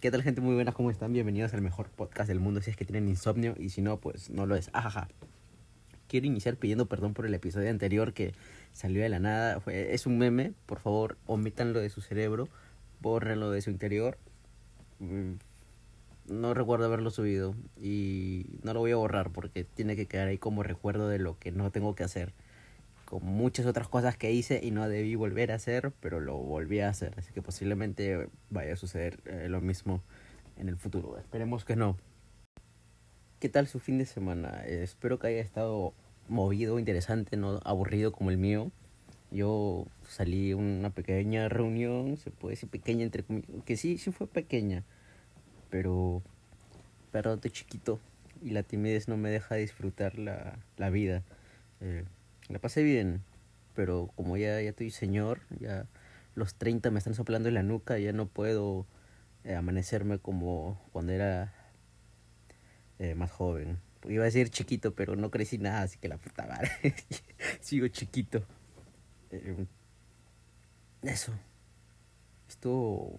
¿Qué tal gente? Muy buenas, ¿cómo están? Bienvenidos al mejor podcast del mundo si es que tienen insomnio y si no, pues no lo es. Quiero iniciar pidiendo perdón por el episodio anterior que salió de la nada. Fue, es un meme, por favor, omítanlo de su cerebro, bórrenlo de su interior. Mm, no recuerdo haberlo subido y no lo voy a borrar porque tiene que quedar ahí como recuerdo de lo que no tengo que hacer con muchas otras cosas que hice y no debí volver a hacer, pero lo volví a hacer. Así que posiblemente vaya a suceder eh, lo mismo en el futuro. Esperemos que no. ¿Qué tal su fin de semana? Eh, espero que haya estado movido, interesante, no aburrido como el mío. Yo salí a una pequeña reunión, se puede decir pequeña entre comillas, que sí, sí fue pequeña, pero pero de chiquito y la timidez no me deja disfrutar la, la vida. Eh, la pasé bien, pero como ya, ya estoy señor, ya los 30 me están soplando en la nuca, ya no puedo eh, amanecerme como cuando era eh, más joven. Iba a decir chiquito, pero no crecí nada, así que la puta madre. Sigo chiquito. Eh, eso. Estuvo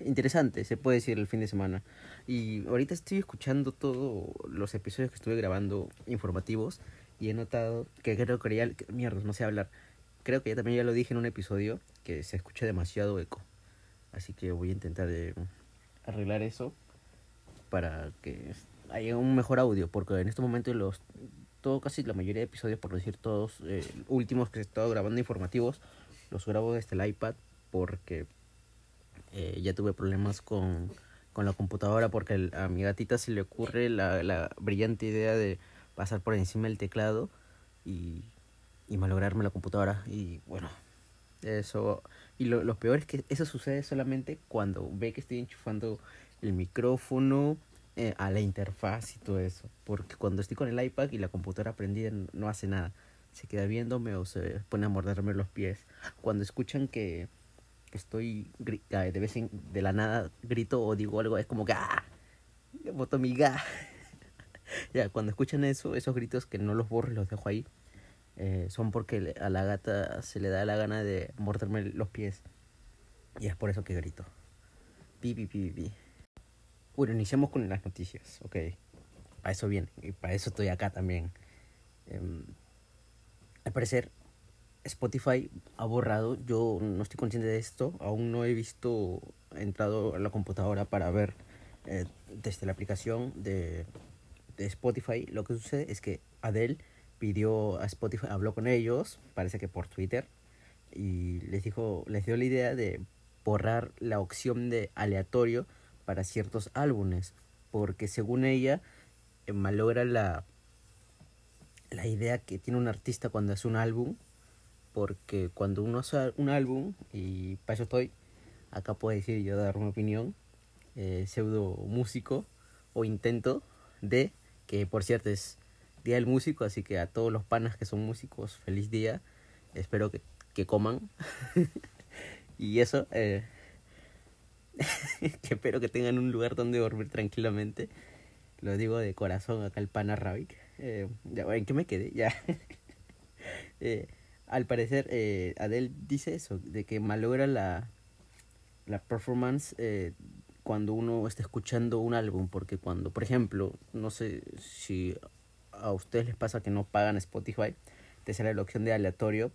interesante, se puede decir, el fin de semana. Y ahorita estoy escuchando todos los episodios que estuve grabando informativos y he notado que creo que ya, mierda, no sé hablar. Creo que ya también ya lo dije en un episodio que se escucha demasiado eco. Así que voy a intentar arreglar eso para que haya un mejor audio, porque en este momento los todo casi la mayoría de episodios, por decir todos eh, últimos que he estado grabando informativos, los grabo desde el iPad porque eh, ya tuve problemas con, con la computadora porque a mi gatita se le ocurre la, la brillante idea de pasar por encima del teclado y, y malograrme la computadora. Y bueno, eso. Y lo, lo peor es que eso sucede solamente cuando ve que estoy enchufando el micrófono eh, a la interfaz y todo eso. Porque cuando estoy con el iPad y la computadora prendida no hace nada. Se queda viéndome o se pone a morderme los pies. Cuando escuchan que estoy de vez de la nada grito o digo algo, es como que ¡ah! Boto. ya, cuando escuchan eso, esos gritos que no los borro los dejo ahí, eh, son porque a la gata se le da la gana de morderme los pies. Y es por eso que grito. Pi, pi, pi, pi. Bueno, iniciamos con las noticias, ok. Para eso viene, y para eso estoy acá también. Eh, al parecer, Spotify ha borrado, yo no estoy consciente de esto, aún no he visto, he entrado a la computadora para ver eh, desde la aplicación de de Spotify, lo que sucede es que Adele pidió a Spotify, habló con ellos, parece que por Twitter, y les dijo, les dio la idea de borrar la opción de aleatorio para ciertos álbumes, porque según ella eh, malogra la la idea que tiene un artista cuando hace un álbum, porque cuando uno hace un álbum, y para eso estoy, acá puedo decir yo dar mi opinión, eh, pseudo músico o intento de que por cierto es Día del Músico, así que a todos los panas que son músicos, feliz día. Espero que, que coman. y eso, eh, espero que tengan un lugar donde dormir tranquilamente. Lo digo de corazón acá el pana Ravik. Eh, ya, ¿En qué me quedé? Ya. eh, al parecer, eh, Adele dice eso, de que malogra la, la performance cuando uno está escuchando un álbum, porque cuando, por ejemplo, no sé si a ustedes les pasa que no pagan Spotify, te sale la opción de aleatorio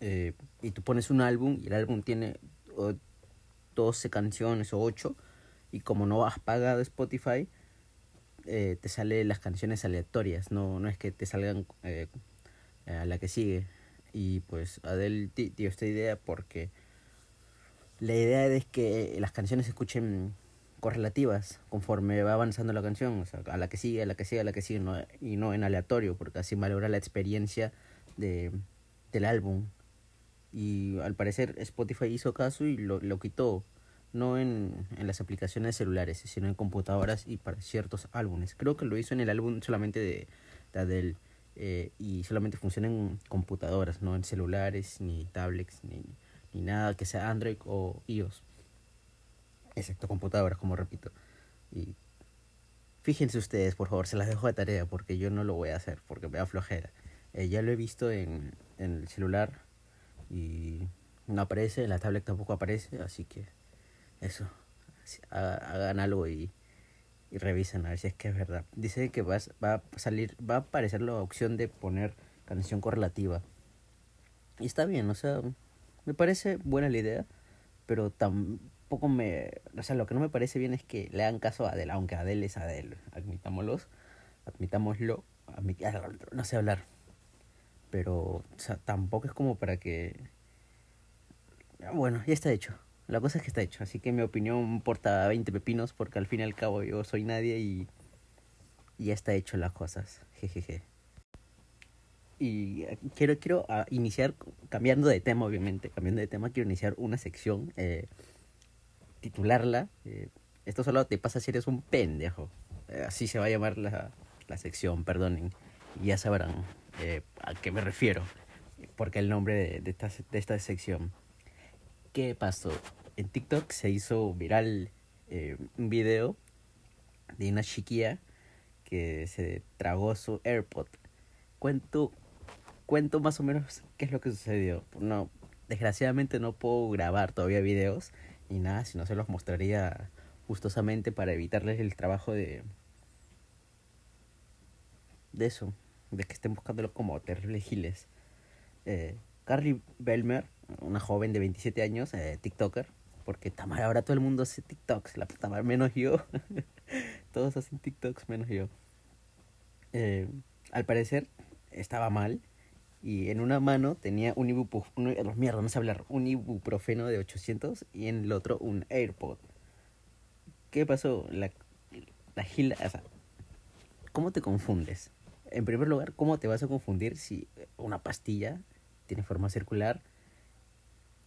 eh, y tú pones un álbum y el álbum tiene 12 canciones o 8 y como no has pagado Spotify, eh, te sale las canciones aleatorias, no, no es que te salgan eh, a la que sigue. Y pues Adele dio esta idea porque la idea es que las canciones se escuchen correlativas conforme va avanzando la canción, o sea, a la que sigue, a la que sigue, a la que sigue, no, y no en aleatorio, porque así valora la experiencia de, del álbum. Y al parecer Spotify hizo caso y lo, lo quitó, no en, en las aplicaciones celulares, sino en computadoras y para ciertos álbumes. Creo que lo hizo en el álbum solamente de, de Adele eh, y solamente funciona en computadoras, no en celulares, ni tablets, ni ni nada que sea Android o iOS. Excepto computadoras, como repito. Y fíjense ustedes, por favor, se las dejo de tarea porque yo no lo voy a hacer porque me da flojera. Eh, ya lo he visto en, en el celular y no aparece, en la tablet tampoco aparece, así que eso. hagan algo y, y revisen a ver si es que es verdad. Dice que va a salir, va a aparecer la opción de poner canción correlativa. Y está bien, o sea, me parece buena la idea, pero tampoco me... O sea, lo que no me parece bien es que le hagan caso a Adele, aunque Adele es Adele, admitámoslo, admitámoslo, no sé hablar. Pero, o sea, tampoco es como para que... Bueno, ya está hecho. La cosa es que está hecho, así que mi opinión importa 20 pepinos porque al fin y al cabo yo soy nadie y, y ya está hecho las cosas. Jejeje. Y eh, quiero, quiero ah, iniciar, cambiando de tema obviamente, cambiando de tema, quiero iniciar una sección, eh, titularla, eh, esto solo te pasa si eres un pendejo. así se va a llamar la, la sección, perdonen. Ya sabrán a qué me refiero, porque el nombre de, de, esta, de esta sección. ¿Qué pasó? En TikTok se hizo viral un video de una chiquilla que se tragó su AirPod. Cuento cuento más o menos qué es lo que sucedió. No, desgraciadamente no puedo grabar todavía videos ni nada, si no se los mostraría gustosamente para evitarles el trabajo de de eso, de que estén buscándolo como terribles giles. Eh, Carly Belmer, una joven de 27 años, eh, TikToker, porque Tamara ahora todo el mundo hace TikToks, la Tamara menos yo. Todos hacen TikToks menos yo. Eh, al parecer estaba mal y en una mano tenía un ibuprofeno, de 800 y en el otro un AirPod. ¿Qué pasó? La, la gila, ¿cómo te confundes? En primer lugar, ¿cómo te vas a confundir si una pastilla tiene forma circular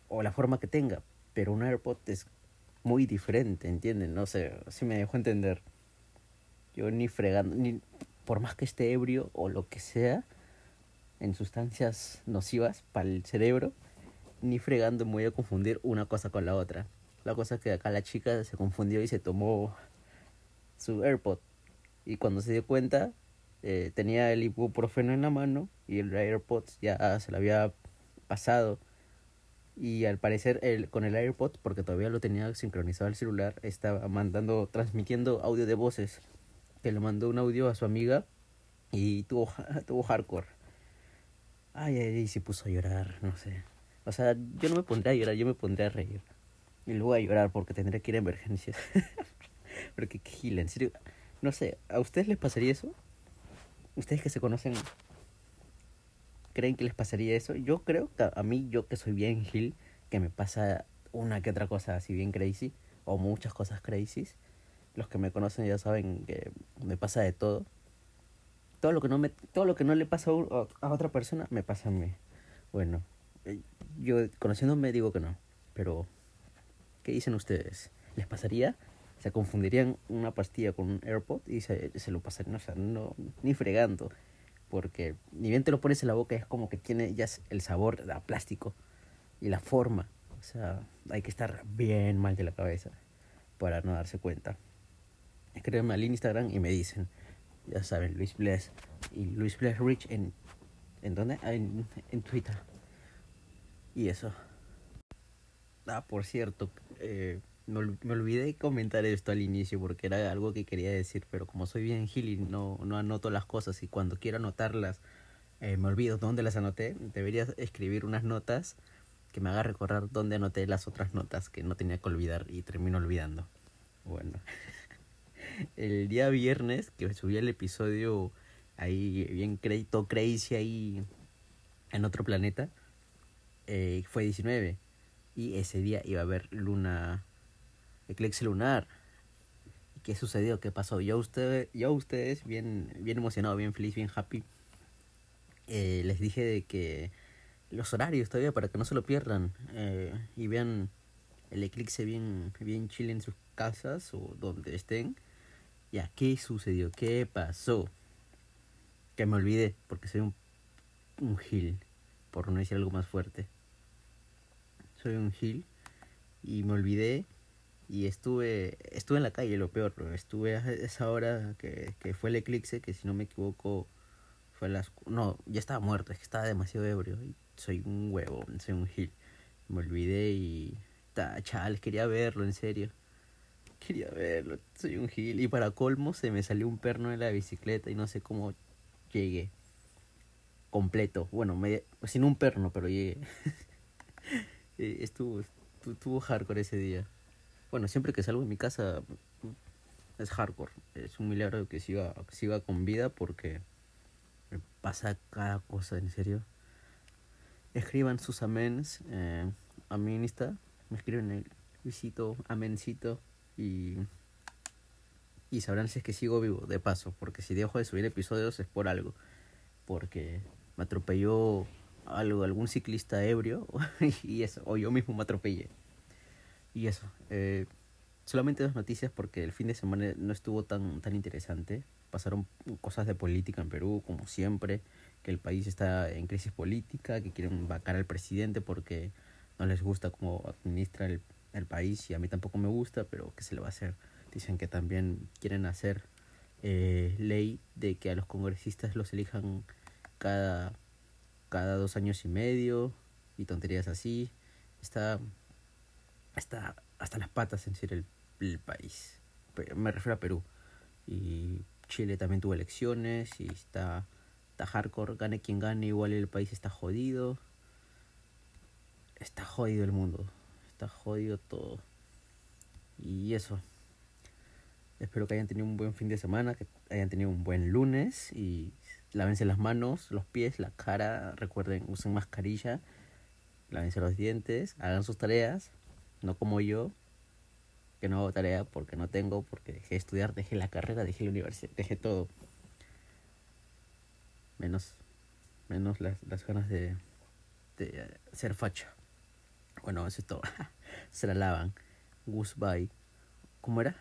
o la forma que tenga? Pero un AirPod es muy diferente, ¿entienden? No sé, si me dejo entender. Yo ni fregando, ni por más que esté ebrio o lo que sea, en sustancias nocivas para el cerebro, ni fregando me voy a confundir una cosa con la otra. La cosa es que acá la chica se confundió y se tomó su AirPod. Y cuando se dio cuenta, eh, tenía el ibuprofeno en la mano y el AirPod ya se lo había pasado. Y al parecer el, con el AirPod, porque todavía lo tenía sincronizado al celular, estaba mandando, transmitiendo audio de voces. Que le mandó un audio a su amiga y tuvo, tuvo hardcore. Ay, ay, ay, se puso a llorar, no sé. O sea, yo no me pondré a llorar, yo me pondré a reír. Y luego a llorar porque tendré que ir a emergencias. porque qué gila, en serio. No sé, ¿a ustedes les pasaría eso? ¿Ustedes que se conocen creen que les pasaría eso? Yo creo que a mí, yo que soy bien gil, que me pasa una que otra cosa así bien crazy, o muchas cosas crazy. Los que me conocen ya saben que me pasa de todo todo lo que no me todo lo que no le pasa a, otra persona me pasa a mí. Bueno eh, yo conociéndome digo que no pero qué dicen ustedes les pasaría se confundirían una pastilla con un AirPod y se, se lo pasarían o sea no ni fregando porque ni bien te lo pones en la boca es como que tiene ya el sabor a plástico y la forma. O sea hay que estar bien mal de la cabeza para no darse cuenta. Escríbeme al Instagram y me dicen ya saben, Luis Bless y Luis Bless Rich en ¿en dónde? Ah, en, en Twitter. Y eso. Ah, por cierto, eh, me, me, olvidé comentar esto al inicio porque era algo que quería decir, pero como soy bien gil y no, no anoto las cosas y cuando quiero anotarlas eh, me olvido dónde las anoté, debería escribir unas notas que me haga recordar dónde anoté las otras notas que no tenía que olvidar y termino olvidando. Bueno. El día viernes que subí el episodio ahí bien crédito crazy ahí en otro planeta eh, fue 19 y ese día iba a haber luna eclipse lunar. Qué sucedió qué pasó yo ustedes yo ustedes bien bien emocionado bien feliz bien happy. Eh, les dije de que los horarios todavía para que no se lo pierdan eh, y vean el eclipse bien bien chile en sus casas o donde estén ya, ¿qué sucedió? ¿Qué pasó? Que me olvidé, porque soy un, un gil, por no decir algo más fuerte. Soy un gil y me olvidé y estuve estuve en la calle, lo peor, estuve a esa hora que, que fue el eclipse, que si no me equivoco fue las... No, ya estaba muerto, es que estaba demasiado ebrio y soy un huevo, soy un gil. Me olvidé y... Ta, chal, quería verlo, en serio. Quería verlo, soy un gil. Y para colmo se me salió un perno en la bicicleta y no sé cómo llegué. Completo. Bueno, me, sin un perno, pero llegué. Eh, estuvo, estuvo hardcore ese día. Bueno, siempre que salgo de mi casa es hardcore. Es un milagro que siga, siga con vida porque me pasa cada cosa, en serio. Escriban sus amens eh, a mi Insta. Me escriben el visito, amencito y, y sabrán si es que sigo vivo, de paso, porque si dejo de subir episodios es por algo, porque me atropelló algo, algún ciclista ebrio y eso, o yo mismo me atropellé. Y eso, eh, solamente dos noticias porque el fin de semana no estuvo tan, tan interesante. Pasaron cosas de política en Perú, como siempre, que el país está en crisis política, que quieren vacar al presidente porque no les gusta cómo administra el, el país y a mí tampoco me gusta, pero ¿qué se le va a hacer? Dicen que también quieren hacer eh, ley de que a los congresistas los elijan cada, cada dos años y medio y tonterías así. Está, está hasta las patas en ser el, el país. Me refiero a Perú. Y Chile también tuvo elecciones y está, está hardcore. Gane quien gane, igual el país está jodido. Está jodido el mundo está jodido todo. Y eso. Espero que hayan tenido un buen fin de semana, que hayan tenido un buen lunes y lávense las manos, los pies, la cara. Recuerden, usen mascarilla, lávense los dientes, hagan sus tareas, no como yo, que no hago tarea porque no tengo, porque dejé de estudiar, dejé la carrera, dejé la universidad, dejé todo. Menos, menos las, las ganas de, de ser facha. Bueno, eso es todo. Se la lavan. Goodbye. ¿Cómo era?